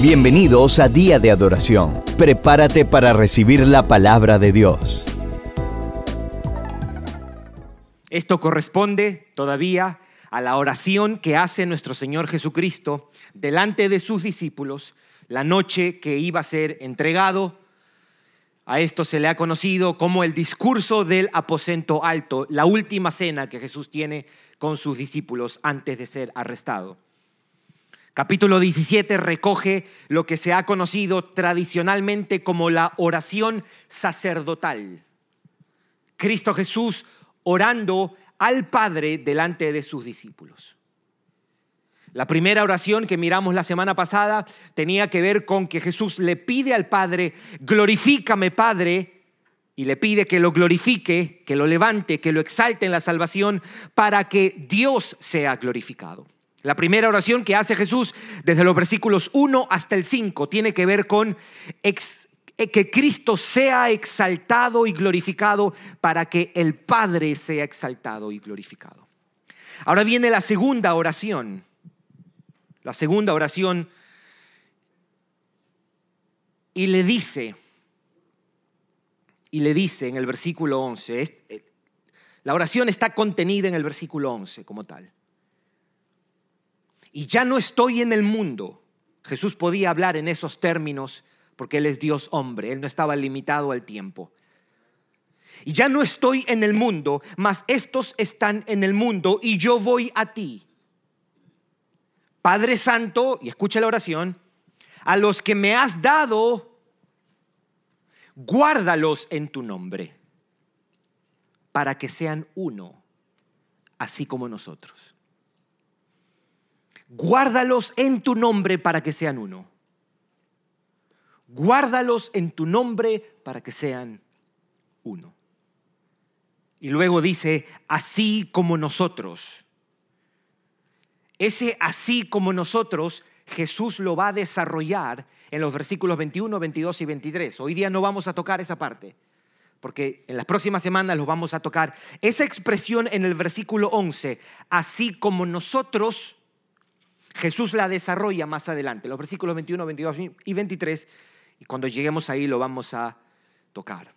Bienvenidos a Día de Adoración. Prepárate para recibir la palabra de Dios. Esto corresponde todavía a la oración que hace nuestro Señor Jesucristo delante de sus discípulos la noche que iba a ser entregado. A esto se le ha conocido como el discurso del aposento alto, la última cena que Jesús tiene con sus discípulos antes de ser arrestado. Capítulo 17 recoge lo que se ha conocido tradicionalmente como la oración sacerdotal. Cristo Jesús orando al Padre delante de sus discípulos. La primera oración que miramos la semana pasada tenía que ver con que Jesús le pide al Padre, glorifícame Padre, y le pide que lo glorifique, que lo levante, que lo exalte en la salvación para que Dios sea glorificado. La primera oración que hace Jesús desde los versículos 1 hasta el 5 tiene que ver con eh, que Cristo sea exaltado y glorificado para que el Padre sea exaltado y glorificado. Ahora viene la segunda oración. La segunda oración y le dice, y le dice en el versículo 11, eh, la oración está contenida en el versículo 11 como tal y ya no estoy en el mundo. Jesús podía hablar en esos términos porque Él es Dios hombre, Él no estaba limitado al tiempo. Y ya no estoy en el mundo, mas estos están en el mundo y yo voy a ti. Padre Santo, y escucha la oración, a los que me has dado, guárdalos en tu nombre, para que sean uno, así como nosotros guárdalos en tu nombre para que sean uno. Guárdalos en tu nombre para que sean uno. Y luego dice, así como nosotros. Ese así como nosotros, Jesús lo va a desarrollar en los versículos 21, 22 y 23. Hoy día no vamos a tocar esa parte, porque en las próximas semanas lo vamos a tocar. Esa expresión en el versículo 11, así como nosotros, Jesús la desarrolla más adelante, los versículos 21, 22 y 23, y cuando lleguemos ahí lo vamos a tocar.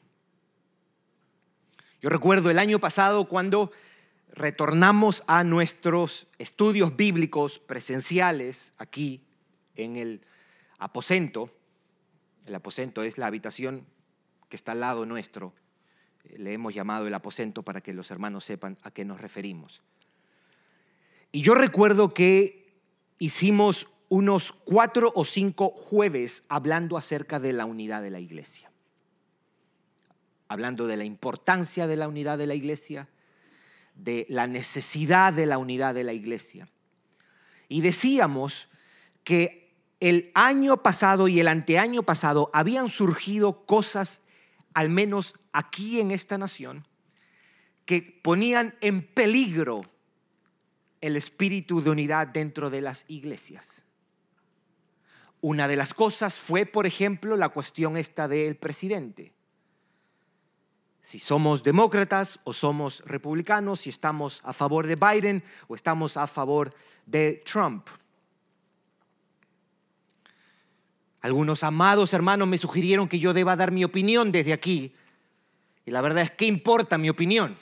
Yo recuerdo el año pasado cuando retornamos a nuestros estudios bíblicos presenciales aquí en el aposento. El aposento es la habitación que está al lado nuestro. Le hemos llamado el aposento para que los hermanos sepan a qué nos referimos. Y yo recuerdo que hicimos unos cuatro o cinco jueves hablando acerca de la unidad de la iglesia. Hablando de la importancia de la unidad de la iglesia, de la necesidad de la unidad de la iglesia. Y decíamos que el año pasado y el anteaño pasado habían surgido cosas, al menos aquí en esta nación, que ponían en peligro el espíritu de unidad dentro de las iglesias. Una de las cosas fue, por ejemplo, la cuestión esta del presidente. Si somos demócratas o somos republicanos, si estamos a favor de Biden o estamos a favor de Trump. Algunos amados hermanos me sugirieron que yo deba dar mi opinión desde aquí. Y la verdad es que importa mi opinión.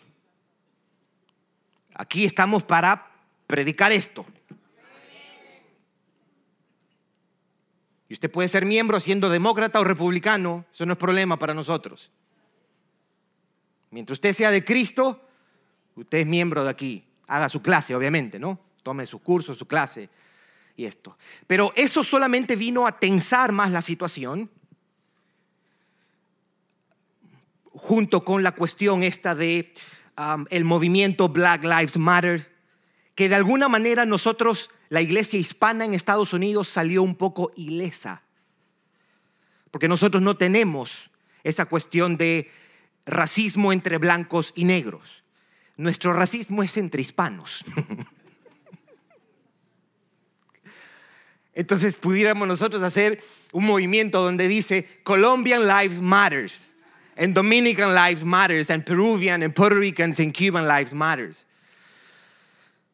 Aquí estamos para predicar esto. Y usted puede ser miembro siendo demócrata o republicano, eso no es problema para nosotros. Mientras usted sea de Cristo, usted es miembro de aquí. Haga su clase, obviamente, ¿no? Tome su curso, su clase y esto. Pero eso solamente vino a tensar más la situación, junto con la cuestión esta de um, el movimiento Black Lives Matter, que de alguna manera nosotros, la iglesia hispana en Estados Unidos, salió un poco ilesa. Porque nosotros no tenemos esa cuestión de racismo entre blancos y negros. Nuestro racismo es entre hispanos. Entonces pudiéramos nosotros hacer un movimiento donde dice Colombian Lives Matters, and Dominican Lives Matters, and Peruvian and Puerto Ricans and Cuban Lives Matters.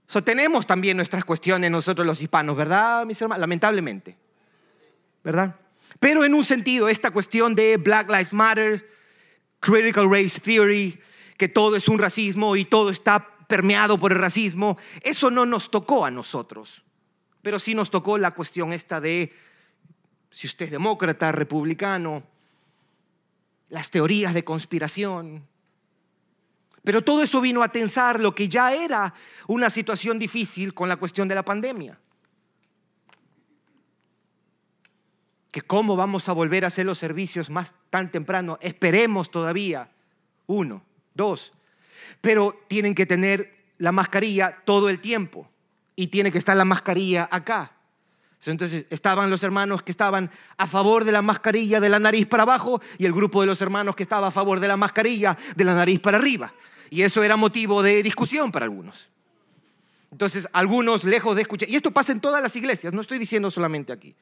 So, tenemos también nuestras cuestiones nosotros los hispanos, ¿verdad, mis hermanos? Lamentablemente. ¿verdad? Pero en un sentido, esta cuestión de Black Lives Matter, Critical Race Theory, que todo es un racismo y todo está permeado por el racismo, eso no nos tocó a nosotros. Pero sí nos tocó la cuestión esta de si usted es demócrata, republicano, las teorías de conspiración. Pero todo eso vino a tensar lo que ya era una situación difícil con la cuestión de la pandemia. Que cómo vamos a volver a hacer los servicios más tan temprano. Esperemos todavía. Uno, dos. Pero tienen que tener la mascarilla todo el tiempo. Y tiene que estar la mascarilla acá. Entonces estaban los hermanos que estaban a favor de la mascarilla de la nariz para abajo y el grupo de los hermanos que estaba a favor de la mascarilla de la nariz para arriba. Y eso era motivo de discusión para algunos. Entonces algunos lejos de escuchar, y esto pasa en todas las iglesias, no estoy diciendo solamente aquí.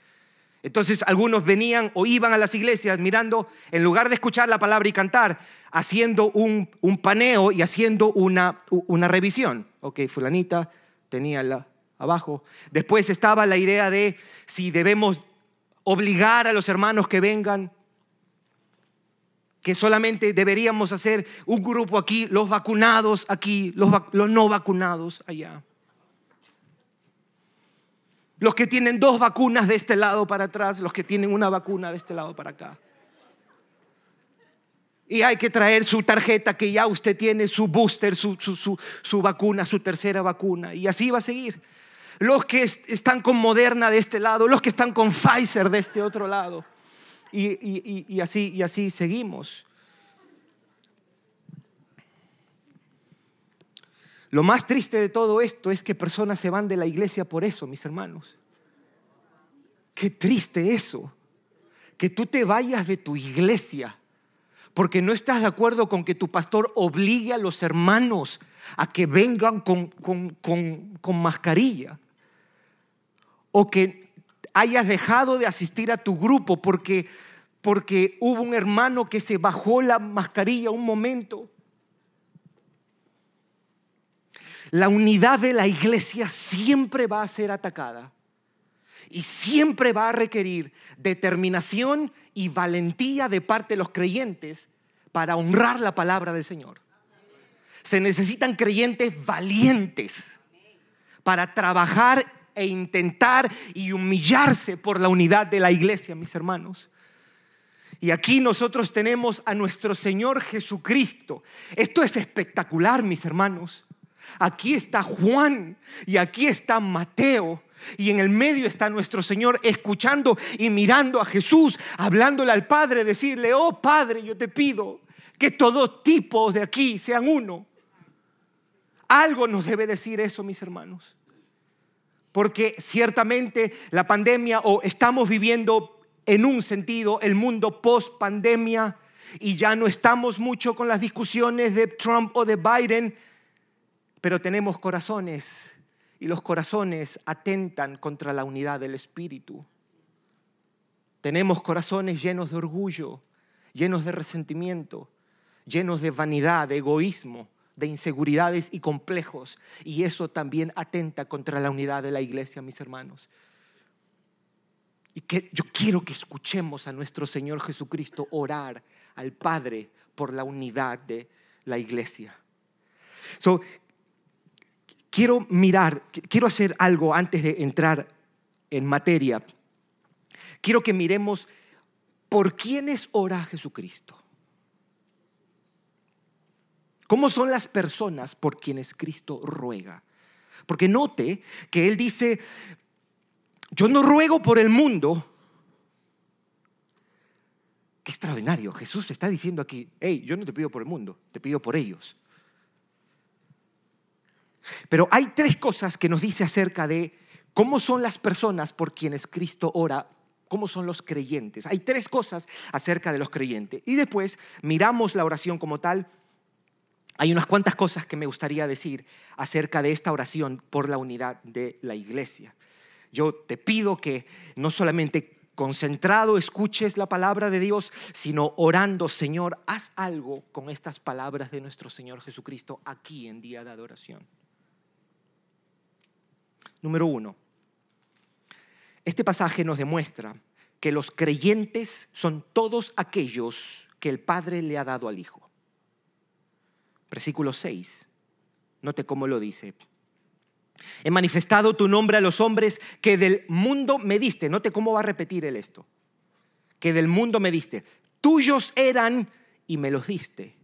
Entonces algunos venían o iban a las iglesias mirando, en lugar de escuchar la palabra y cantar, haciendo un, paneo y haciendo una, una revisión. Ok, fulanita tenía la, abajo. Después estaba la idea de si debemos obligar a los hermanos que vengan, que solamente deberíamos hacer un grupo aquí, los vacunados aquí, los, los no vacunados allá. Los que tienen dos vacunas de este lado para atrás, los que tienen una vacuna de este lado para acá. Y hay que traer su tarjeta que ya usted tiene, su booster, su, su, su vacuna, su tercera vacuna. Y así va a seguir los que están con Moderna de este lado, los que están con Pfizer de este otro lado. Y, así, y así seguimos. Lo más triste de todo esto es que personas se van de la iglesia por eso, mis hermanos. Qué triste eso. Que tú te vayas de tu iglesia porque no estás de acuerdo con que tu pastor obligue a los hermanos a que vengan con, con mascarilla o que hayas dejado de asistir a tu grupo porque, porque hubo un hermano que se bajó la mascarilla un momento. La unidad de la iglesia siempre va a ser atacada y siempre va a requerir determinación y valentía de parte de los creyentes para honrar la palabra del Señor. Se necesitan creyentes valientes para trabajar e intentar y humillarse por la unidad de la iglesia, mis hermanos. Y aquí nosotros tenemos a nuestro Señor Jesucristo. Esto es espectacular, mis hermanos. Aquí está Juan y aquí está Mateo. Y en el medio está nuestro Señor escuchando y mirando a Jesús, hablándole al Padre, decirle, oh Padre, yo te pido que todos tipos de aquí sean uno. Algo nos debe decir eso, mis hermanos porque ciertamente la pandemia o estamos viviendo en un sentido el mundo post pandemia y ya no estamos mucho con las discusiones de Trump o de Biden, pero tenemos corazones y los corazones atentan contra la unidad del espíritu. Tenemos corazones llenos de orgullo, llenos de resentimiento, llenos de vanidad, de egoísmo de inseguridades y complejos. Y eso también atenta contra la unidad de la iglesia, mis hermanos. Y que yo quiero que escuchemos a nuestro Señor Jesucristo orar al Padre por la unidad de la iglesia. So, quiero mirar, quiero hacer algo antes de entrar en materia. Quiero que miremos por quiénes ora Jesucristo. ¿Cómo son las personas por quienes Cristo ruega? Porque note que Él dice, yo no ruego por el mundo. Qué extraordinario. Jesús está diciendo aquí, hey, yo no te pido por el mundo, te pido por ellos. Pero hay tres cosas que nos dice acerca de cómo son las personas por quienes Cristo ora, cómo son los creyentes. Hay tres cosas acerca de los creyentes. Y después miramos la oración como tal hay unas cuantas cosas que me gustaría decir acerca de esta oración por la unidad de la iglesia. Yo te pido que no solamente concentrado escuches la palabra de Dios, sino orando, Señor, haz algo con estas palabras de nuestro Señor Jesucristo aquí en día de adoración. Número uno, este pasaje nos demuestra que los creyentes son todos aquellos que el Padre le ha dado al Hijo. Versículo 6. Note cómo lo dice. He manifestado tu nombre a los hombres que del mundo me diste. Note cómo va a repetir él esto. Que del mundo me diste. Tuyos eran y me los diste.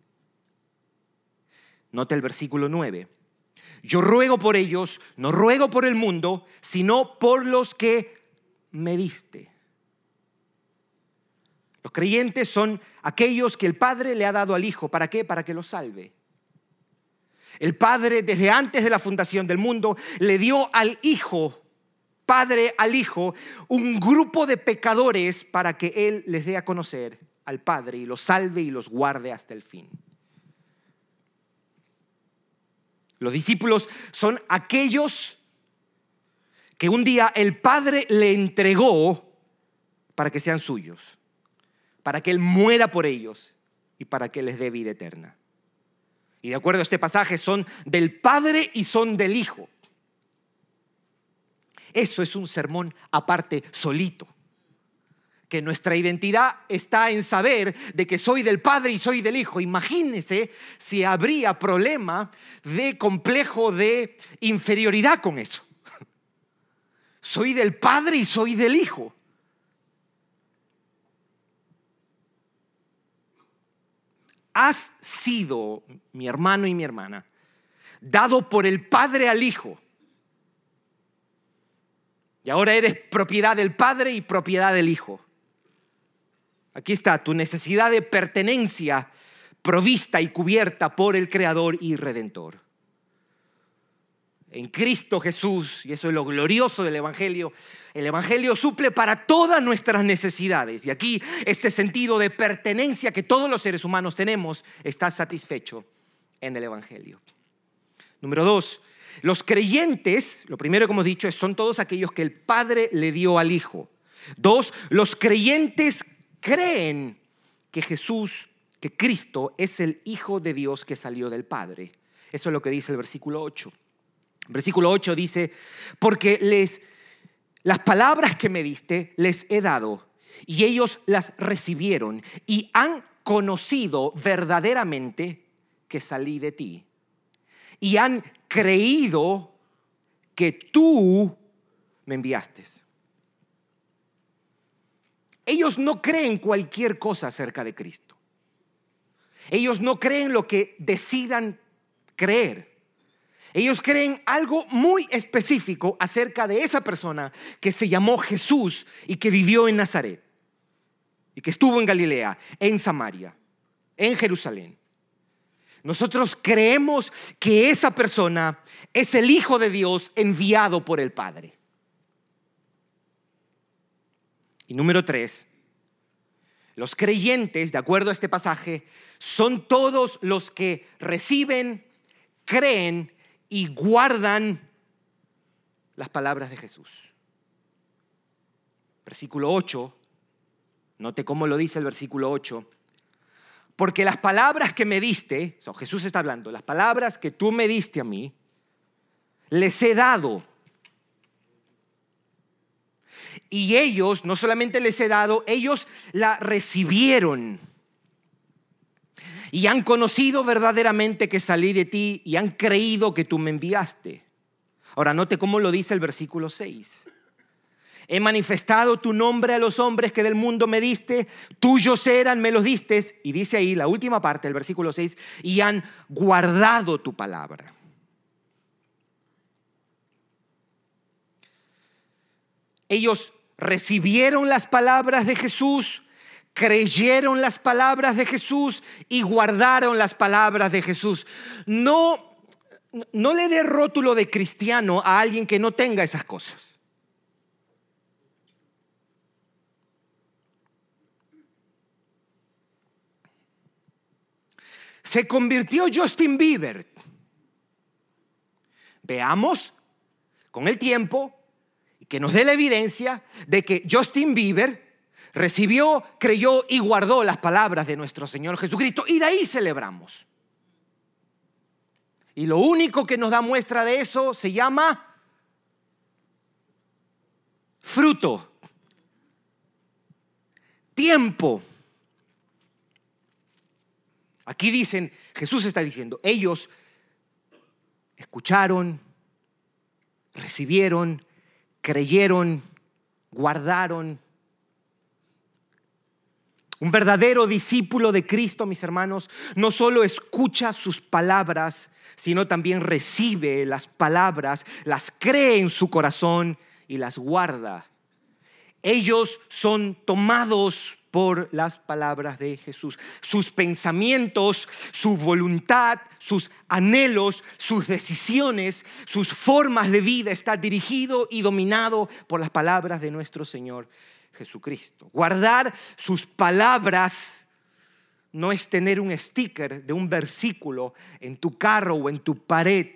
Note el versículo 9. Yo ruego por ellos, no ruego por el mundo, sino por los que me diste. Los creyentes son aquellos que el Padre le ha dado al Hijo. ¿Para qué? Para que lo salve. El Padre, desde antes de la fundación del mundo, le dio al Hijo, Padre al Hijo, un grupo de pecadores para que Él les dé a conocer al Padre y los salve y los guarde hasta el fin. Los discípulos son aquellos que un día el Padre le entregó para que sean suyos, para que Él muera por ellos y para que les dé vida eterna. Y de acuerdo a este pasaje son del Padre y son del Hijo. Eso es un sermón aparte solito. Que nuestra identidad está en saber de que soy del Padre y soy del Hijo. Imagínense si habría problema de complejo de inferioridad con eso. Soy del Padre y soy del Hijo. Has sido, mi hermano y mi hermana, dado por el Padre al Hijo. Y ahora eres propiedad del Padre y propiedad del Hijo. Aquí está tu necesidad de pertenencia provista y cubierta por el Creador y Redentor en Cristo Jesús, y eso es lo glorioso del Evangelio, el Evangelio suple para todas nuestras necesidades. Y aquí este sentido de pertenencia que todos los seres humanos tenemos está satisfecho en el Evangelio. Número dos, los creyentes, lo primero que hemos dicho, son todos aquellos que el Padre le dio al Hijo. Dos, los creyentes creen que Jesús, que Cristo es el Hijo de Dios que salió del Padre. Eso es lo que dice el versículo 8. Versículo 8 dice, porque les, las palabras que me diste les he dado y ellos las recibieron y han conocido verdaderamente que salí de ti y han creído que tú me enviaste. Ellos no creen cualquier cosa acerca de Cristo. Ellos no creen lo que decidan creer. Ellos creen algo muy específico acerca de esa persona que se llamó Jesús y que vivió en Nazaret y que estuvo en Galilea, en Samaria, en Jerusalén. Nosotros creemos que esa persona es el Hijo de Dios enviado por el Padre. Y número tres, los creyentes, de acuerdo a este pasaje, son todos los que reciben, creen y guardan las palabras de Jesús. Versículo 8, note cómo lo dice el versículo 8, porque las palabras que me diste, Jesús está hablando, las palabras que tú me diste a mí, les he dado. Y ellos, no solamente les he dado, ellos la recibieron y han conocido verdaderamente que salí de ti y han creído que tú me enviaste. Ahora note cómo lo dice el versículo 6. He manifestado tu nombre a los hombres que del mundo me diste, tuyos eran, me los diste. Y dice ahí la última parte del versículo 6, y han guardado tu palabra. Ellos recibieron las palabras de Jesús, creyeron las palabras de Jesús y guardaron las palabras de Jesús. No, no le dé rótulo de cristiano a alguien que no tenga esas cosas. Se convirtió Justin Bieber. Veamos con el tiempo que nos dé la evidencia de que Justin Bieber recibió, creyó y guardó las palabras de nuestro Señor Jesucristo. Y de ahí celebramos. Y lo único que nos da muestra de eso se llama fruto. tiempo. Aquí dicen, Jesús está diciendo, ellos escucharon, recibieron, creyeron, guardaron. Un verdadero discípulo de Cristo, mis hermanos, no solo escucha sus palabras, sino también recibe las palabras, las cree en su corazón y las guarda. Ellos son tomados por las palabras de Jesús. Sus pensamientos, su voluntad, sus anhelos, sus decisiones, sus formas de vida está dirigido y dominado por las palabras de nuestro Señor Jesucristo. Guardar sus palabras no es tener un sticker de un versículo en tu carro o en tu pared.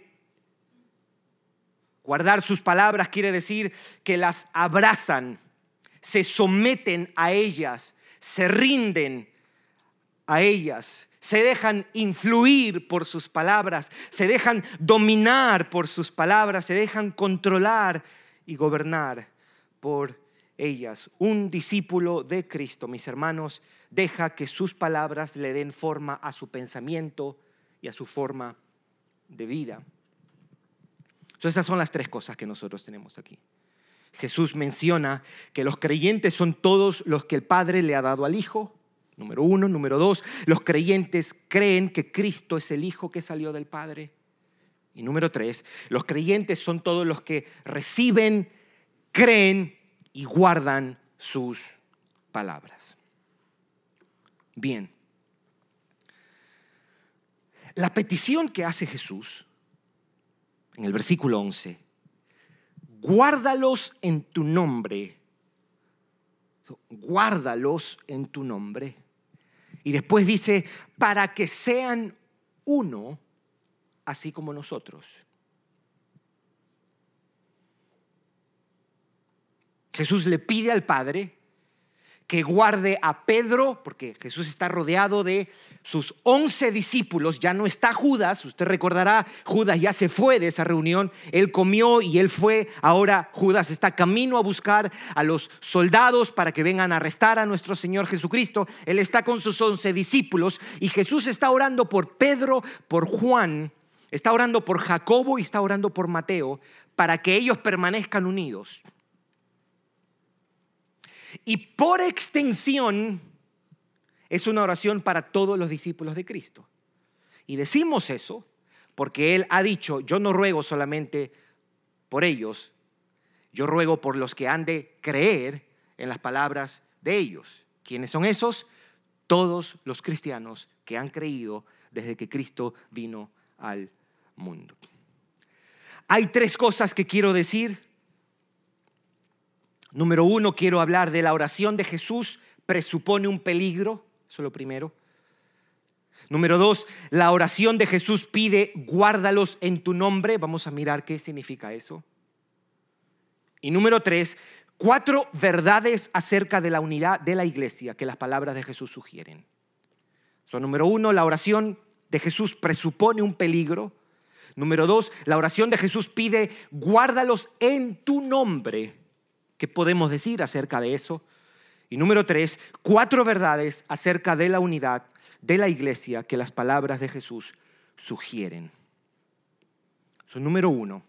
Guardar sus palabras quiere decir que las abrazan, se someten a ellas, se rinden a ellas, se dejan influir por sus palabras, se dejan dominar por sus palabras, se dejan controlar y gobernar por ellas. Un discípulo de Cristo, mis hermanos, deja que sus palabras le den forma a su pensamiento y a su forma de vida. Entonces esas son las tres cosas que nosotros tenemos aquí. Jesús menciona que los creyentes son todos los que el Padre le ha dado al Hijo. Número uno. Número dos, los creyentes creen que Cristo es el Hijo que salió del Padre. Y número tres, los creyentes son todos los que reciben, creen y guardan sus palabras. Bien. La petición que hace Jesús en el versículo 11 guárdalos en tu nombre. Guárdalos en tu nombre. Y después dice, para que sean uno, así como nosotros. Jesús le pide al Padre que guarde a Pedro, porque Jesús está rodeado de sus once discípulos, ya no está Judas, usted recordará, Judas ya se fue de esa reunión, él comió y él fue, ahora Judas está camino a buscar a los soldados para que vengan a arrestar a nuestro Señor Jesucristo, él está con sus once discípulos y Jesús está orando por Pedro, por Juan, está orando por Jacobo y está orando por Mateo, para que ellos permanezcan unidos. Y por extensión, es una oración para todos los discípulos de Cristo. Y decimos eso porque Él ha dicho, yo no ruego solamente por ellos, yo ruego por los que han de creer en las palabras de ellos. ¿Quiénes son esos? Todos los cristianos que han creído desde que Cristo vino al mundo. Hay tres cosas que quiero decir. Número uno, quiero hablar de la oración de Jesús presupone un peligro. Eso es lo primero. Número dos, la oración de Jesús pide, guárdalos en tu nombre. Vamos a mirar qué significa eso. Y número tres, cuatro verdades acerca de la unidad de la iglesia que las palabras de Jesús sugieren. Son número uno, la oración de Jesús presupone un peligro. Número dos, la oración de Jesús pide, guárdalos en tu nombre. ¿Qué podemos decir acerca de eso? Y número tres, cuatro verdades acerca de la unidad de la iglesia que las palabras de Jesús sugieren. Son número uno.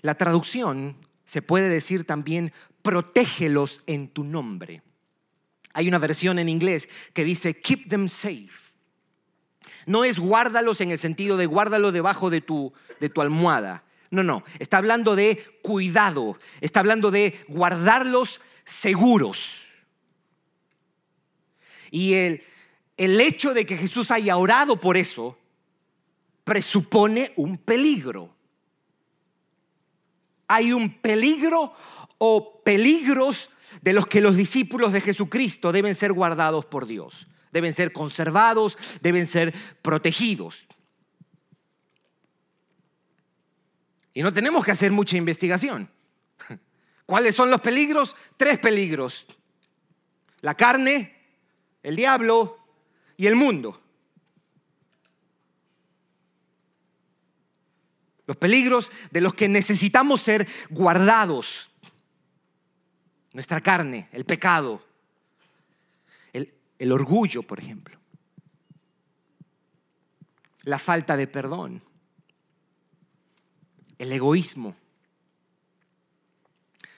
La traducción se puede decir también, protégelos en tu nombre. Hay una versión en inglés que dice, keep them safe. No es guárdalos en el sentido de guárdalo debajo de tu, de tu almohada. No, no, está hablando de cuidado, está hablando de guardarlos seguros. Y el, el hecho de que Jesús haya orado por eso presupone un peligro. Hay un peligro o peligros de los que los discípulos de Jesucristo deben ser guardados por Dios, deben ser conservados, deben ser protegidos. Y no tenemos que hacer mucha investigación. ¿Cuáles son los peligros? Tres peligros. La carne, el diablo y el mundo. Los peligros de los que necesitamos ser guardados. nuestra carne, el pecado, el, el orgullo, por ejemplo, la falta de perdón, el egoísmo,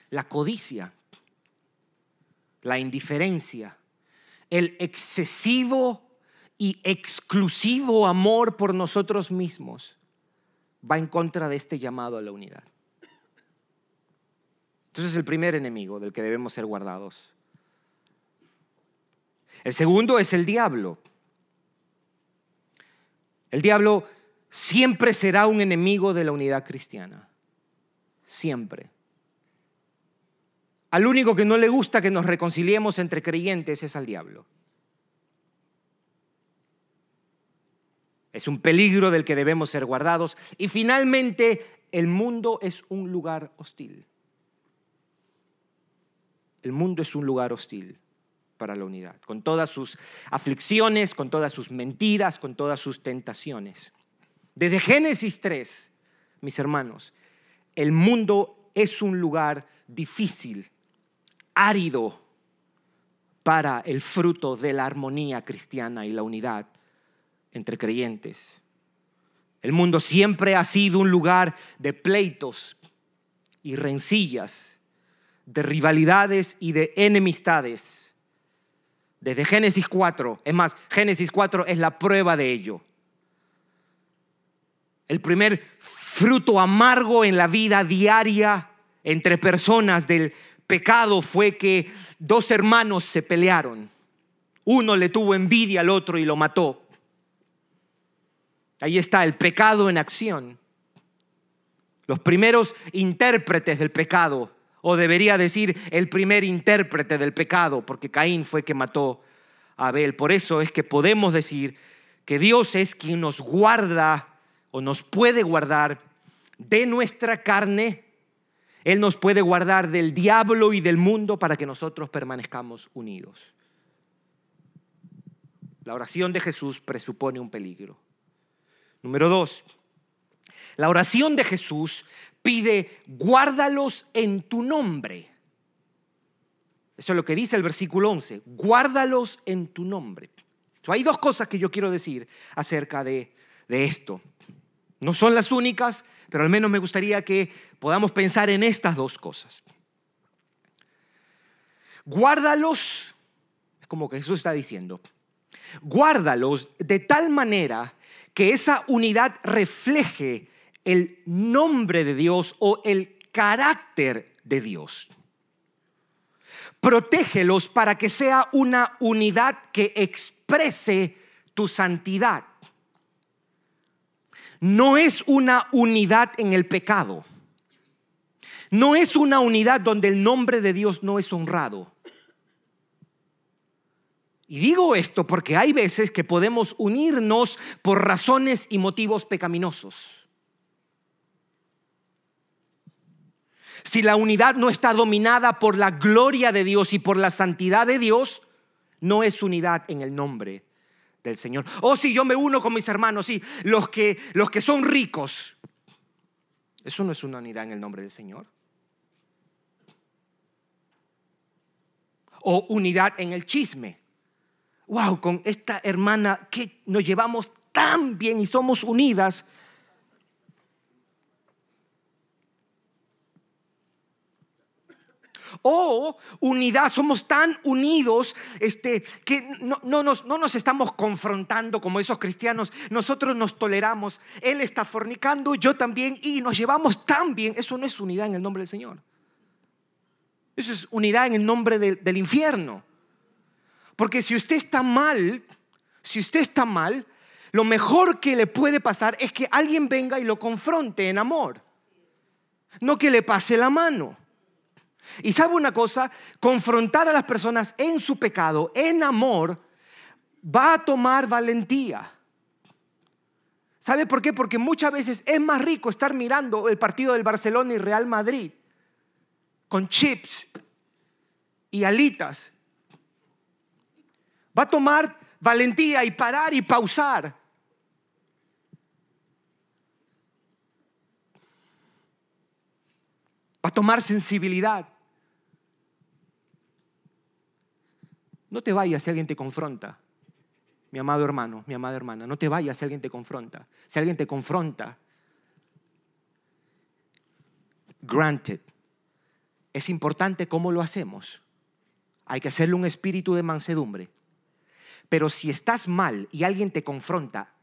la codicia, la indiferencia, el excesivo y exclusivo amor por nosotros mismos va en contra de este llamado a la unidad. Entonces es el primer enemigo del que debemos ser guardados. El segundo es el diablo. El diablo siempre será un enemigo de la unidad cristiana. Siempre. Al único que no le gusta que nos reconciliemos entre creyentes es al diablo. Es un peligro del que debemos ser guardados. Y finalmente, el mundo es un lugar hostil. El mundo es un lugar hostil para la unidad, con todas sus aflicciones, con todas sus mentiras, con todas sus tentaciones. Desde Génesis 3, mis hermanos, el mundo es un lugar difícil árido para el fruto de la armonía cristiana y la unidad entre creyentes. El mundo siempre ha sido un lugar de pleitos y rencillas, de rivalidades y de enemistades. Desde Génesis 4, es más, Génesis 4 es la prueba de ello. El primer fruto amargo en la vida diaria entre personas del pecado fue que dos hermanos se pelearon. Uno le tuvo envidia al otro y lo mató. Ahí está el pecado en acción. Los primeros intérpretes del pecado, o debería decir el primer intérprete del pecado, porque Caín fue que mató a Abel. Por eso es que podemos decir que Dios es quien nos guarda o nos puede guardar de nuestra carne él nos puede guardar del diablo y del mundo para que nosotros permanezcamos unidos. La oración de Jesús presupone un peligro. Número dos, la oración de Jesús pide, guárdalos en tu nombre. Eso es lo que dice el versículo 11, guárdalos en tu nombre. hay dos cosas que yo quiero decir acerca de, de esto. No son las únicas, pero al menos me gustaría que podamos pensar en estas dos cosas. Guárdalos, es como que Jesús está diciendo, guárdalos de tal manera que esa unidad refleje el nombre de Dios o el carácter de Dios. Protégelos para que sea una unidad que exprese tu santidad no es una unidad en el pecado. No es una unidad donde el nombre de Dios no es honrado. Y digo esto porque hay veces que podemos unirnos por razones y motivos pecaminosos. Si la unidad no está dominada por la gloria de Dios y por la santidad de Dios, no es unidad en el nombre del Señor. Oh, si yo me uno con mis hermanos, sí, los que, los que son ricos. Eso no es una unidad en el nombre del Señor. O unidad en el chisme. Wow, con esta hermana que nos llevamos tan bien y somos unidas O unidad, somos tan unidos este, que no, nos, no nos estamos confrontando como esos cristianos. Nosotros nos toleramos. Él está fornicando, yo también, y nos llevamos tan bien. Eso no es unidad en el nombre del Señor. Eso es unidad en el nombre del infierno. Porque si usted está mal, si usted está mal, lo mejor que le puede pasar es que alguien venga y lo confronte en amor. No que le pase la mano. Y sabe una cosa, confrontar a las personas en su pecado, en amor, va a tomar valentía. ¿Sabe por qué? Porque muchas veces es más rico estar mirando el partido del Barcelona y Real Madrid con chips y alitas. Va a tomar valentía y parar y pausar. Va a tomar sensibilidad No te vayas si alguien te confronta. Mi amado hermano, mi amada hermana, no te vayas si alguien te confronta. Si alguien te confronta, granted, es importante cómo lo hacemos. Hay que hacerle un espíritu de mansedumbre. Pero si estás mal y alguien te confronta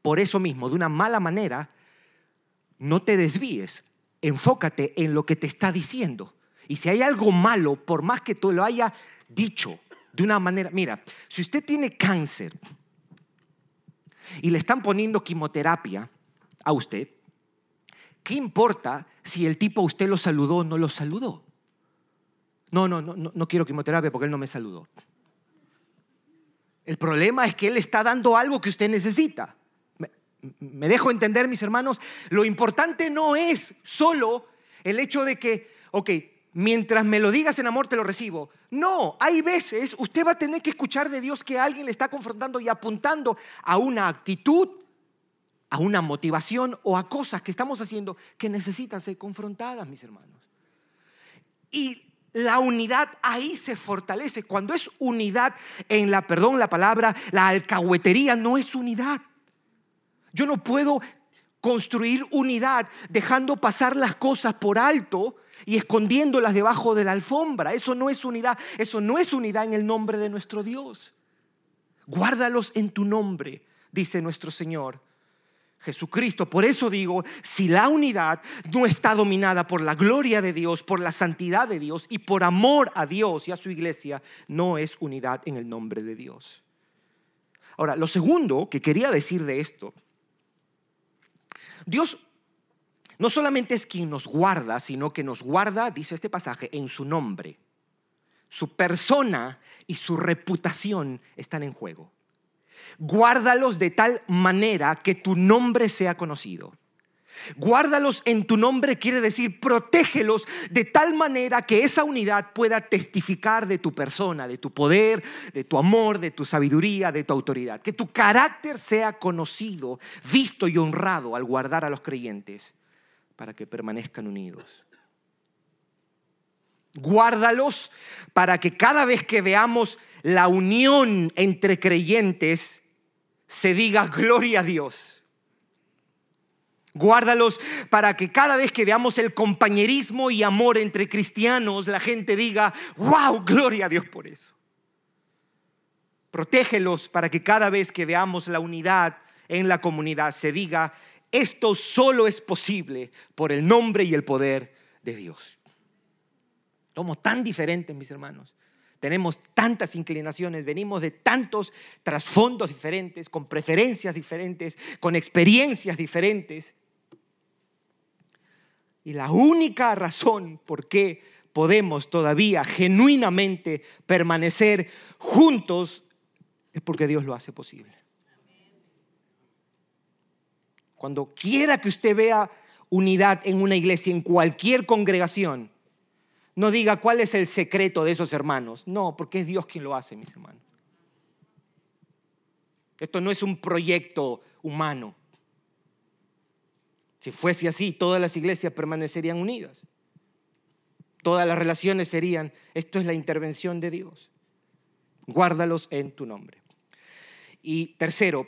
por eso mismo, de una mala manera, no te desvíes. Enfócate en lo que te está diciendo. Y si hay algo malo, por más que tú lo haya dicho de una manera, mira, si usted tiene cáncer y le están poniendo quimioterapia a usted, ¿qué importa si el tipo usted lo saludó o no lo saludó? No, no, no, no quiero quimioterapia porque él no me saludó. El problema es que él está dando algo que usted necesita. Me, dejo entender, mis hermanos, lo importante no es solo el hecho de que, ok, mientras me lo digas en amor te lo recibo. No, hay veces usted va a tener que escuchar de Dios que alguien le está confrontando y apuntando a una actitud, a una motivación o a cosas que estamos haciendo que necesitan ser confrontadas, mis hermanos. Y la unidad ahí se fortalece. Cuando es unidad en la, perdón, la palabra, la alcahuetería no es unidad. Yo no puedo construir unidad dejando pasar las cosas por alto y escondiéndolas debajo de la alfombra. Eso no es unidad, eso no es unidad en el nombre de nuestro Dios. Guárdalos en tu nombre, dice nuestro Señor. Jesucristo. Por eso digo, si la unidad no está dominada por la gloria de Dios, por la santidad de Dios y por amor a Dios y a su iglesia, no es unidad en el nombre de Dios. Ahora, lo segundo que quería decir de esto, Dios no solamente es quien nos guarda, sino que nos guarda, dice este pasaje, en su nombre. Su persona y su reputación están en juego. Guárdalos de tal manera que tu nombre sea conocido. Guárdalos en tu nombre quiere decir protégelos de tal manera que esa unidad pueda testificar de tu persona, de tu poder, de tu amor, de tu sabiduría, de tu autoridad. Que tu carácter sea conocido, visto y honrado al guardar a los creyentes para que permanezcan unidos. Guárdalos para que cada vez que veamos la unión entre creyentes, se diga gloria a Dios. Guárdalos para que cada vez que veamos el compañerismo y amor entre cristianos, la gente diga, wow, gloria a Dios por eso. Protégelos para que cada vez que veamos la unidad en la comunidad se diga, esto solo es posible por el nombre y el poder de Dios. Somos tan diferentes, mis hermanos. Tenemos tantas inclinaciones, venimos de tantos trasfondos diferentes, con preferencias diferentes, con experiencias diferentes. Y la única razón por qué podemos todavía genuinamente permanecer juntos es porque Dios lo hace posible. Cuando quiera que usted vea unidad en una iglesia, en cualquier congregación, no diga cuál es el secreto de esos hermanos. No, porque es Dios quien lo hace, mis hermanos. Esto no es un proyecto humano. Si fuese así, todas las iglesias permanecerían unidas. Todas las relaciones serían, esto es la intervención de Dios. Guárdalos en tu nombre. Y tercero,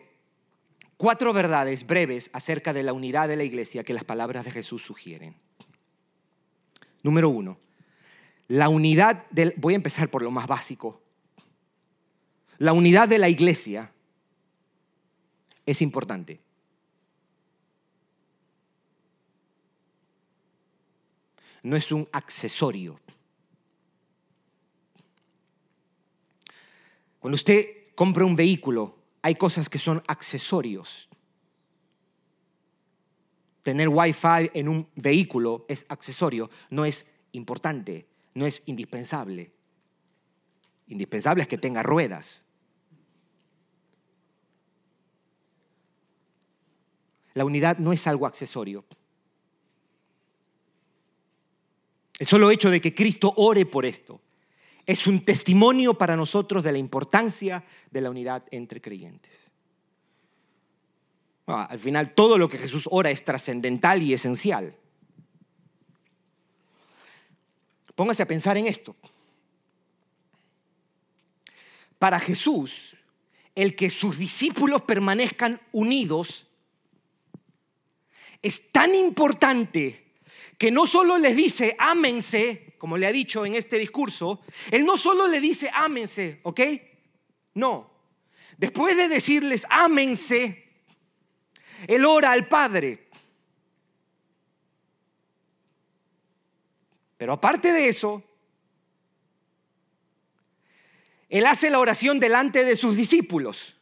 cuatro verdades breves acerca de la unidad de la iglesia que las palabras de Jesús sugieren. Número uno, la unidad del, voy a empezar por lo más básico. La unidad de la iglesia es importante. No es un accesorio. Cuando usted compra un vehículo, hay cosas que son accesorios. Tener wifi en un vehículo es accesorio, no es importante, no es indispensable. Indispensable es que tenga ruedas. La unidad no es algo accesorio. El solo hecho de que Cristo ore por esto es un testimonio para nosotros de la importancia de la unidad entre creyentes. Ah, al final, todo lo que Jesús ora es trascendental y esencial. Póngase a pensar en esto. para Jesús, el que sus discípulos permanezcan unidos es tan importante que no solo les dice ámense, como le ha dicho en este discurso, él no solo le dice ámense, ¿ok? No. Después de decirles ámense, él ora al Padre. Pero aparte de eso, él hace la oración delante de sus discípulos.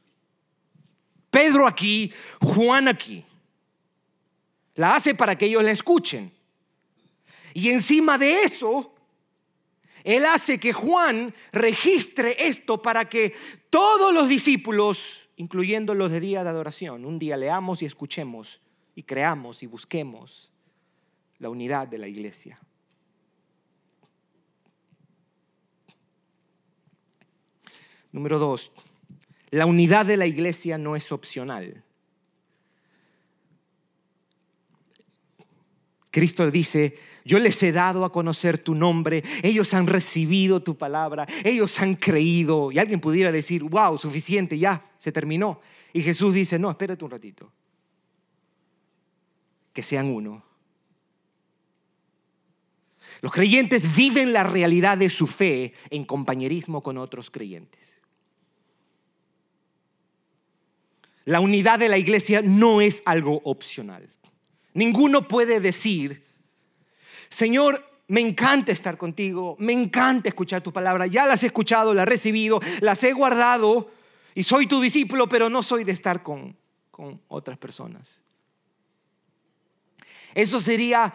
Pedro aquí, Juan aquí. La hace para que ellos la escuchen. Y encima de eso, Él hace que Juan registre esto para que todos los discípulos, incluyendo los de día de adoración, un día leamos y escuchemos y creamos y busquemos la unidad de la iglesia. Número dos, la unidad de la iglesia no es opcional. Cristo dice, yo les he dado a conocer tu nombre, ellos han recibido tu palabra, ellos han creído. Y alguien pudiera decir, wow, suficiente, ya, se terminó. Y Jesús dice, no, espérate un ratito. Que sean uno. Los creyentes viven la realidad de su fe en compañerismo con otros creyentes. La unidad de la iglesia no es algo opcional. Ninguno puede decir, Señor, me encanta estar contigo, me encanta escuchar tu palabra, ya las he escuchado, las he recibido, las he guardado y soy tu discípulo, pero no soy de estar con, con otras personas. Eso sería,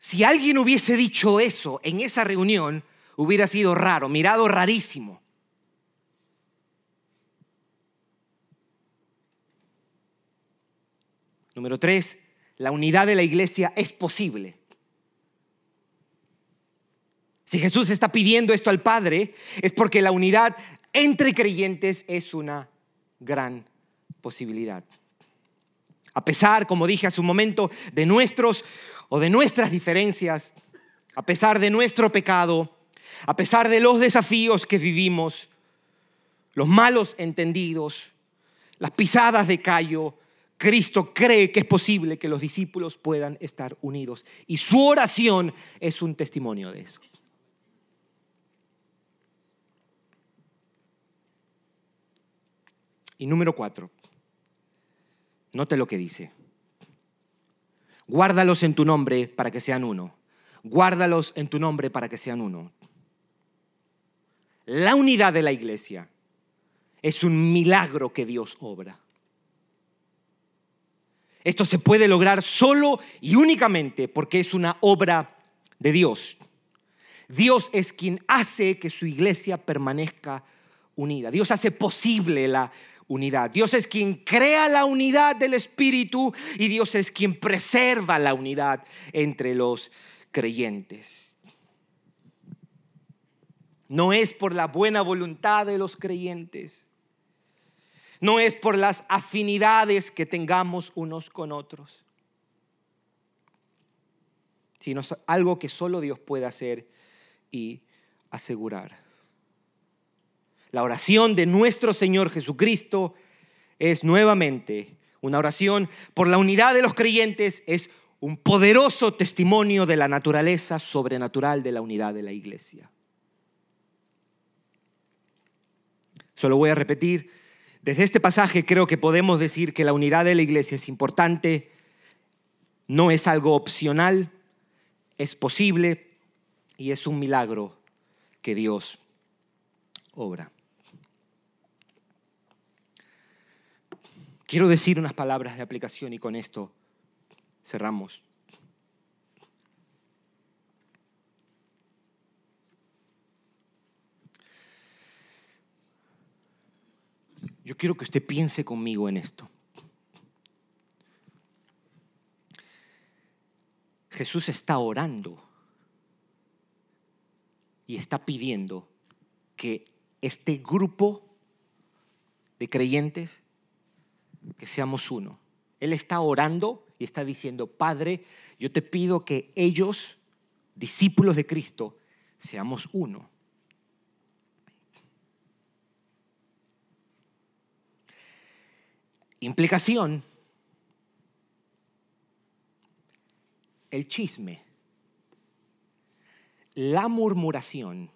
si alguien hubiese dicho eso en esa reunión, hubiera sido raro, mirado rarísimo. Número tres, la unidad de la iglesia es posible. Si Jesús está pidiendo esto al Padre, es porque la unidad entre creyentes es una gran posibilidad. A pesar, como dije hace un momento, de nuestros o de nuestras diferencias, a pesar de nuestro pecado, a pesar de los desafíos que vivimos, los malos entendidos, las pisadas de callo, Cristo cree que es posible que los discípulos puedan estar unidos. Y su oración es un testimonio de eso. Y número cuatro, note lo que dice. Guárdalos en tu nombre para que sean uno. Guárdalos en tu nombre para que sean uno. La unidad de la iglesia es un milagro que Dios obra. Esto se puede lograr solo y únicamente porque es una obra de Dios. Dios es quien hace que su iglesia permanezca unida. Dios hace posible la unidad. Dios es quien crea la unidad del Espíritu y Dios es quien preserva la unidad entre los creyentes. No es por la buena voluntad de los creyentes no es por las afinidades que tengamos unos con otros, sino algo que solo Dios puede hacer y asegurar. La oración de nuestro Señor Jesucristo es nuevamente una oración por la unidad de los creyentes, es un poderoso testimonio de la naturaleza sobrenatural de la unidad de la iglesia. Solo voy a repetir, desde este pasaje creo que podemos decir que la unidad de la iglesia es importante, no es algo opcional, es posible y es un milagro que Dios obra. Quiero decir unas palabras de aplicación y con esto cerramos. Yo quiero que usted piense conmigo en esto. Jesús está orando y está pidiendo que este grupo de creyentes, que seamos uno. Él está orando y está diciendo, Padre, yo te pido que ellos, discípulos de Cristo, seamos uno. Implicación. El chisme. La murmuración.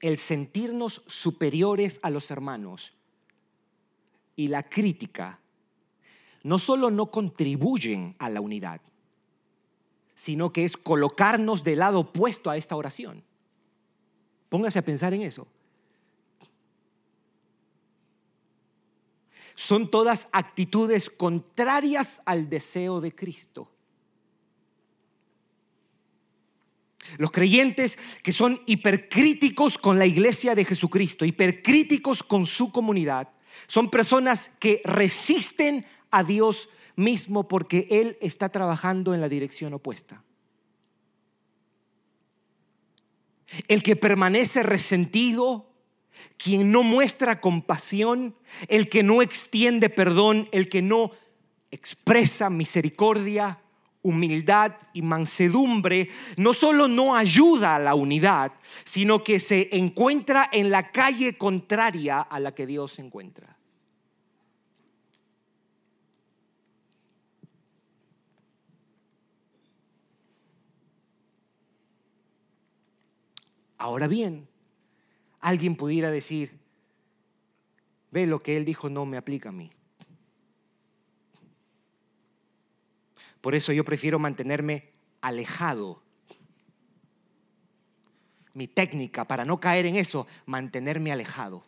El sentirnos superiores a los hermanos. Y la crítica no solo no contribuyen a la unidad, sino que es colocarnos del lado opuesto a esta oración. Póngase a pensar en eso. Son todas actitudes contrarias al deseo de Cristo. Los creyentes que son hipercríticos con la iglesia de Jesucristo, hipercríticos con su comunidad, son personas que resisten a Dios mismo porque Él está trabajando en la dirección opuesta. El que permanece resentido, quien no muestra compasión, el que no extiende perdón, el que no expresa misericordia, humildad y mansedumbre, no solo no ayuda a la unidad, sino que se encuentra en la calle contraria a la que Dios encuentra. Ahora bien, alguien pudiera decir, ve lo que él dijo no me aplica a mí. Por eso yo prefiero mantenerme alejado. Mi técnica para no caer en eso, mantenerme alejado.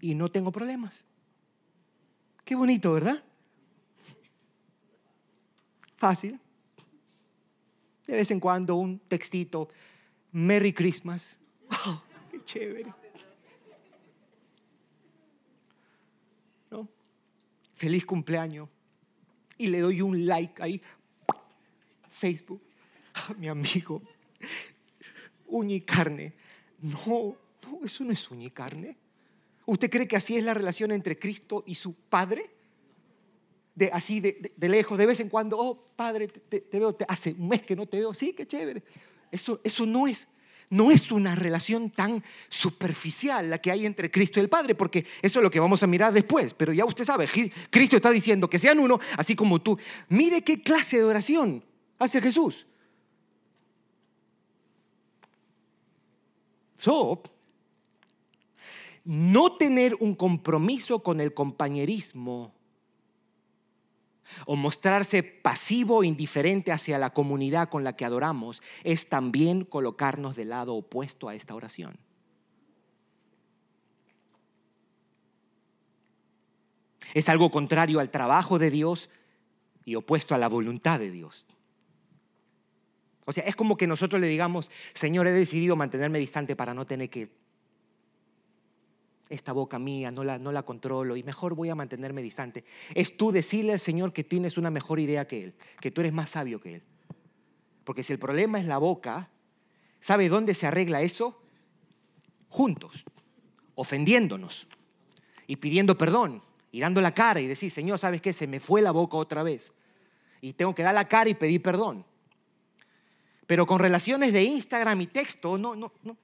Y no tengo problemas. Qué bonito, ¿verdad? Fácil. De vez en cuando un textito, Merry Christmas. Chévere. ¿No? Feliz cumpleaños. Y le doy un like ahí. Facebook. Mi amigo. Uña y carne. No, no, eso no es uña y carne. ¿Usted cree que así es la relación entre Cristo y su Padre? De, así de, lejos, de vez en cuando, oh Padre, te, veo, hace un mes que no te veo, sí, qué chévere. Eso, eso no, es, no es una relación tan superficial la que hay entre Cristo y el Padre, porque eso es lo que vamos a mirar después. Pero ya usted sabe, Cristo está diciendo que sean uno, así como tú. Mire qué clase de oración hace Jesús. So, no tener un compromiso con el compañerismo o mostrarse pasivo o indiferente hacia la comunidad con la que adoramos es también colocarnos del lado opuesto a esta oración. Es algo contrario al trabajo de Dios y opuesto a la voluntad de Dios. O sea, es como que nosotros le digamos, Señor, he decidido mantenerme distante para no tener que esta boca mía, no la, no la controlo y mejor voy a mantenerme distante. Es tú decirle al Señor que tienes una mejor idea que Él, que tú eres más sabio que Él. Porque si el problema es la boca, ¿sabe dónde se arregla eso? Juntos, ofendiéndonos y pidiendo perdón y dando la cara y decir, Señor, ¿sabes qué? Se me fue la boca otra vez. Y tengo que dar la cara y pedir perdón. Pero con relaciones de Instagram y texto, no, no, no.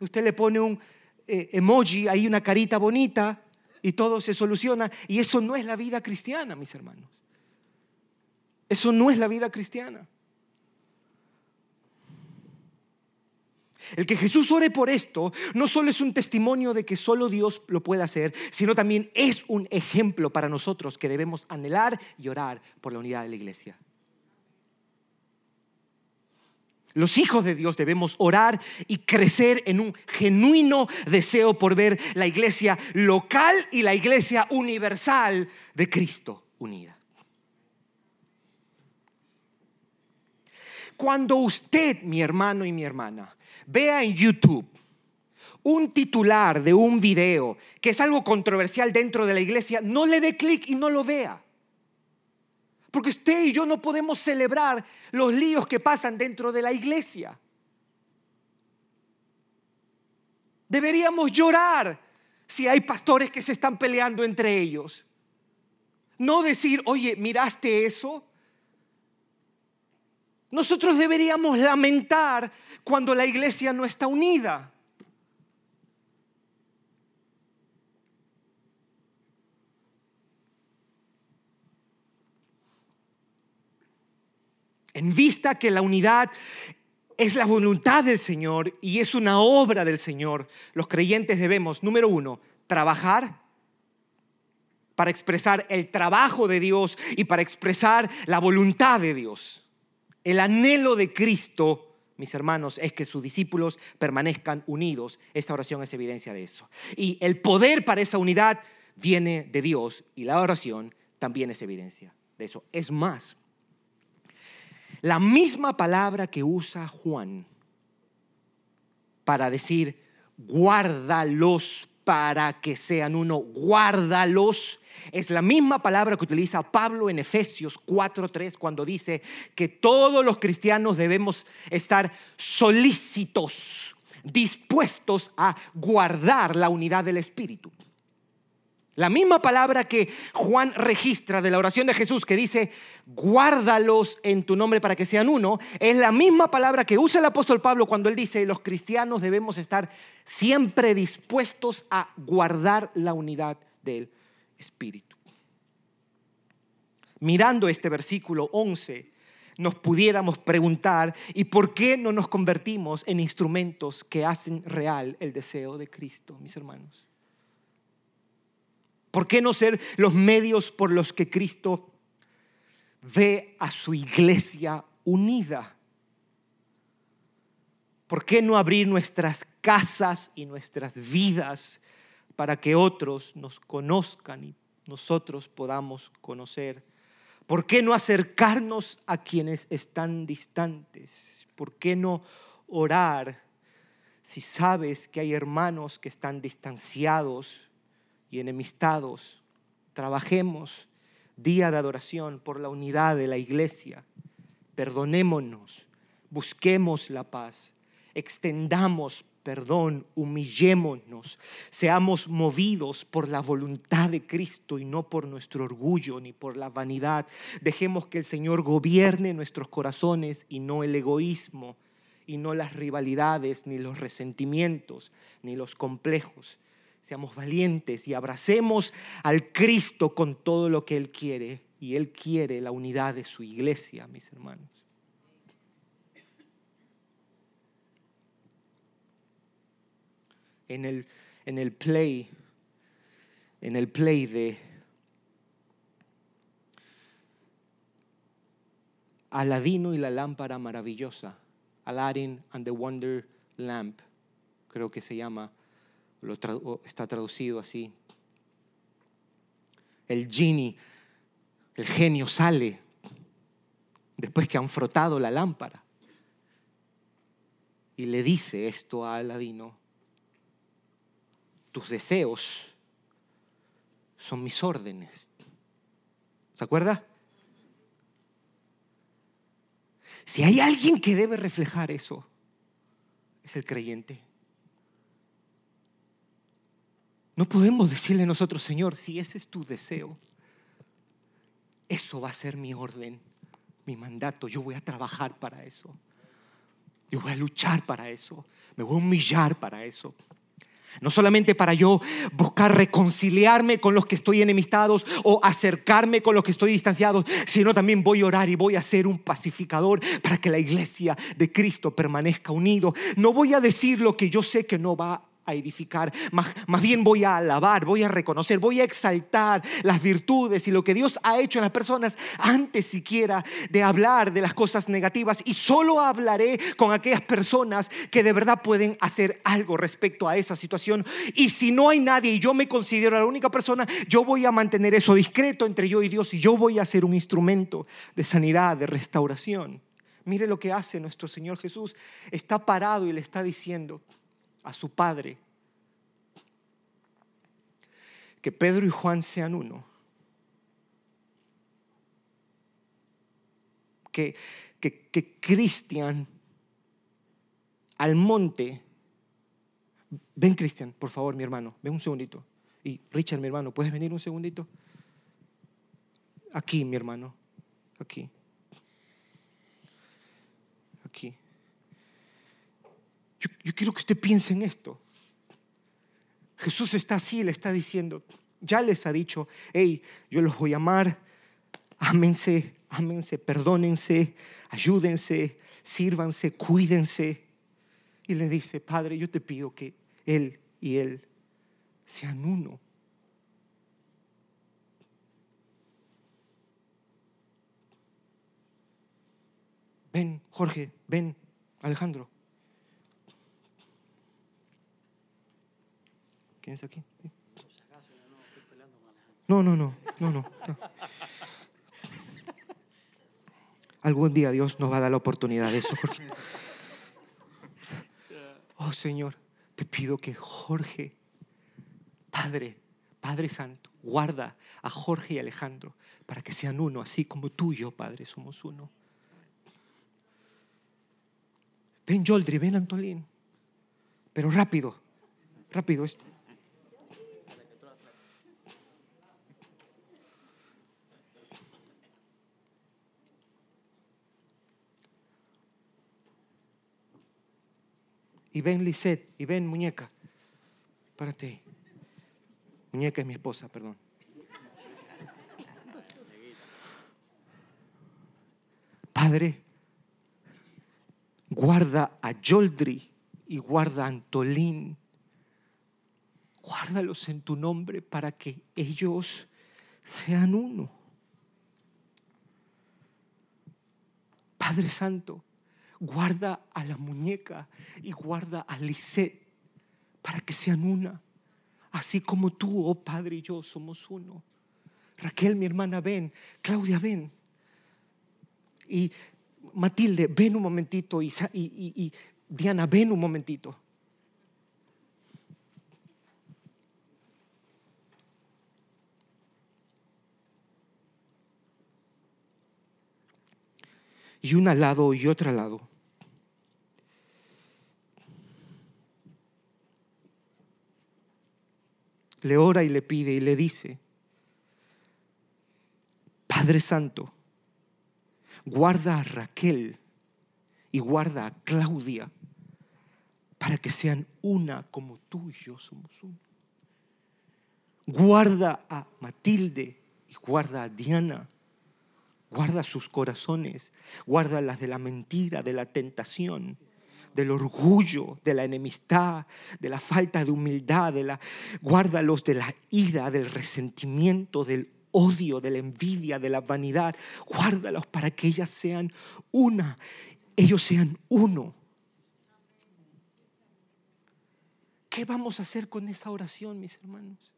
Usted le pone un, eh, emoji, hay una carita bonita y todo se soluciona. Y eso no es la vida cristiana, mis hermanos. Eso no es la vida cristiana. El que Jesús ore por esto no solo es un testimonio de que solo Dios lo puede hacer, sino también es un ejemplo para nosotros que debemos anhelar y orar por la unidad de la iglesia. Los hijos de Dios debemos orar y crecer en un genuino deseo por ver la iglesia local y la iglesia universal de Cristo unida. Cuando usted, mi hermano y mi hermana, vea en YouTube un titular de un video que es algo controversial dentro de la iglesia, no le dé clic y no lo vea. Porque usted y yo no podemos celebrar los líos que pasan dentro de la iglesia. Deberíamos llorar si hay pastores que se están peleando entre ellos. No decir, oye, ¿miraste eso? Nosotros deberíamos lamentar cuando la iglesia no está unida. En vista que la unidad es la voluntad del Señor y es una obra del Señor, los creyentes debemos, número uno, trabajar para expresar el trabajo de Dios y para expresar la voluntad de Dios. El anhelo de Cristo mis hermanos, es que sus discípulos permanezcan unidos. Esta oración es evidencia de eso. Y el poder para esa unidad viene de Dios y la oración también es evidencia de eso. Es más, la misma palabra que usa Juan para decir, guárdalos para que sean uno, guárdalos. Es la misma palabra que utiliza Pablo en Efesios 4:3 cuando dice que todos los cristianos debemos estar solícitos, dispuestos a guardar la unidad del Espíritu. La misma palabra que Juan registra de la oración de Jesús que dice, guárdalos en tu nombre para que sean uno, es la misma palabra que usa el apóstol Pablo cuando él dice, los cristianos debemos estar siempre dispuestos a guardar la unidad del Espíritu. Mirando este versículo 11, nos pudiéramos preguntar, ¿y por qué no nos convertimos en instrumentos que hacen real el deseo de Cristo, mis hermanos? ¿Por qué no ser los medios por los que Cristo ve a su iglesia unida? ¿Por qué no abrir nuestras casas y nuestras vidas para que otros nos conozcan y nosotros podamos conocer? ¿Por qué no acercarnos a quienes están distantes? ¿Por qué no orar si sabes que hay hermanos que están distanciados y enemistados, trabajemos día de adoración por la unidad de la iglesia. Perdonémonos, busquemos la paz, extendamos perdón, humillémonos, seamos movidos por la voluntad de Cristo y no por nuestro orgullo ni por la vanidad. Dejemos que el Señor gobierne nuestros corazones y no el egoísmo y no las rivalidades, ni los resentimientos, ni los complejos seamos valientes y abracemos al Cristo con todo lo que Él quiere. Y Él quiere la unidad de su iglesia, mis hermanos. En el, en el play, en el play de Aladino y la lámpara maravillosa, Aladdin and the Wonder Lamp, creo que se llama está traducido así. El genie, el genio sale después que han frotado la lámpara y le dice esto a Aladino, tus deseos son mis órdenes. ¿Se acuerda? Si hay alguien que debe reflejar eso, es el creyente. No podemos decirle nosotros, Señor, si ese es tu deseo, eso va a ser mi orden, mi mandato. Yo voy a trabajar para eso. Yo voy a luchar para eso. Me voy a humillar para eso. No solamente para yo buscar reconciliarme con los que estoy enemistados o acercarme con los que estoy distanciados, sino también voy a orar y voy a ser un pacificador para que la iglesia de Cristo permanezca unido. No voy a decir lo que yo sé que no va edificar, más, más, bien voy a alabar, voy a reconocer, voy a exaltar las virtudes y lo que Dios ha hecho en las personas antes siquiera de hablar de las cosas negativas. Y solo hablaré con aquellas personas que de verdad pueden hacer algo respecto a esa situación. Y si no hay nadie y yo me considero la única persona, yo voy a mantener eso discreto entre yo y Dios y yo voy a ser un instrumento de sanidad, de restauración. Mire lo que hace nuestro Señor Jesús, está parado y le está diciendo, a su Padre, que Pedro y Juan sean uno. Que, que, que Cristian al monte, ven Cristian, por favor, mi hermano, ven un segundito. Y Richard, mi hermano, ¿puedes venir un segundito? Aquí, mi hermano, aquí. Aquí. Yo, quiero que usted piense en esto. Jesús está así, le está diciendo, ya les ha dicho, hey, yo los voy a amar, ámense, ámense, perdónense, ayúdense, sírvanse, cuídense. Y le dice, Padre, yo te pido que Él y Él sean uno. Ven, Jorge, ven, Alejandro. ¿Quién es aquí? No, no, no, no, no. Algún día Dios nos va a dar la oportunidad de eso. Oh Señor, te pido que Jorge, Padre, Padre Santo, guarda a Jorge y Alejandro para que sean uno, así como tú y yo, Padre, somos uno. Ven Joldri, ven Antolín. Pero rápido, rápido esto. Y ven Lisette, y ven muñeca. Párate. Muñeca es mi esposa, perdón. Padre, guarda a Yoldri y guarda a Antolín. Guárdalos en tu nombre para que ellos sean uno. Padre Santo, guarda a la muñeca y guarda a Lisette para que sean una. Así como tú, oh Padre, y yo somos uno. Raquel, mi hermana, ven. Claudia, ven. Y Matilde, ven un momentito. Y, y, Diana, ven un momentito. Y una al lado y otra al lado. Le ora y le pide y le dice, Padre Santo, guarda a Raquel y guarda a Claudia para que sean una como tú y yo somos uno. Guarda a Matilde y guarda a Diana. Guarda sus corazones, guarda las de la mentira, de la tentación del orgullo, de la enemistad, de la falta de humildad, de la, guárdalos de la ira, del resentimiento, del odio, de la envidia, de la vanidad. Guárdalos para que ellas sean una, ellos sean uno. ¿Qué vamos a hacer con esa oración, mis hermanos?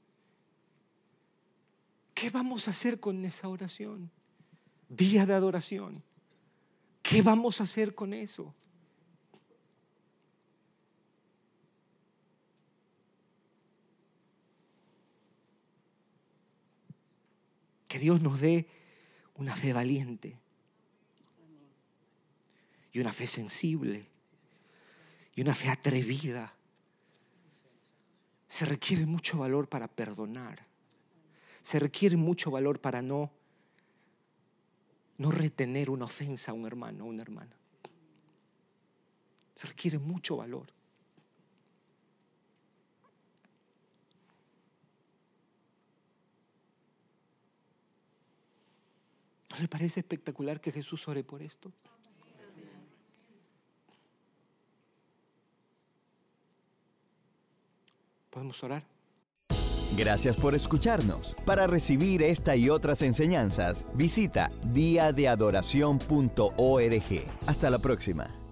¿Qué vamos a hacer con esa oración? Día de adoración. ¿Qué vamos a hacer con eso? Que Dios nos dé una fe valiente y una fe sensible y una fe atrevida. Se requiere mucho valor para perdonar. Se requiere mucho valor para no, no retener una ofensa a un hermano o una hermana. Se requiere mucho valor. ¿No le parece espectacular que Jesús ore por esto? ¿Podemos orar? Gracias por escucharnos. Para recibir esta y otras enseñanzas, visita diadeadoración.org. Hasta la próxima.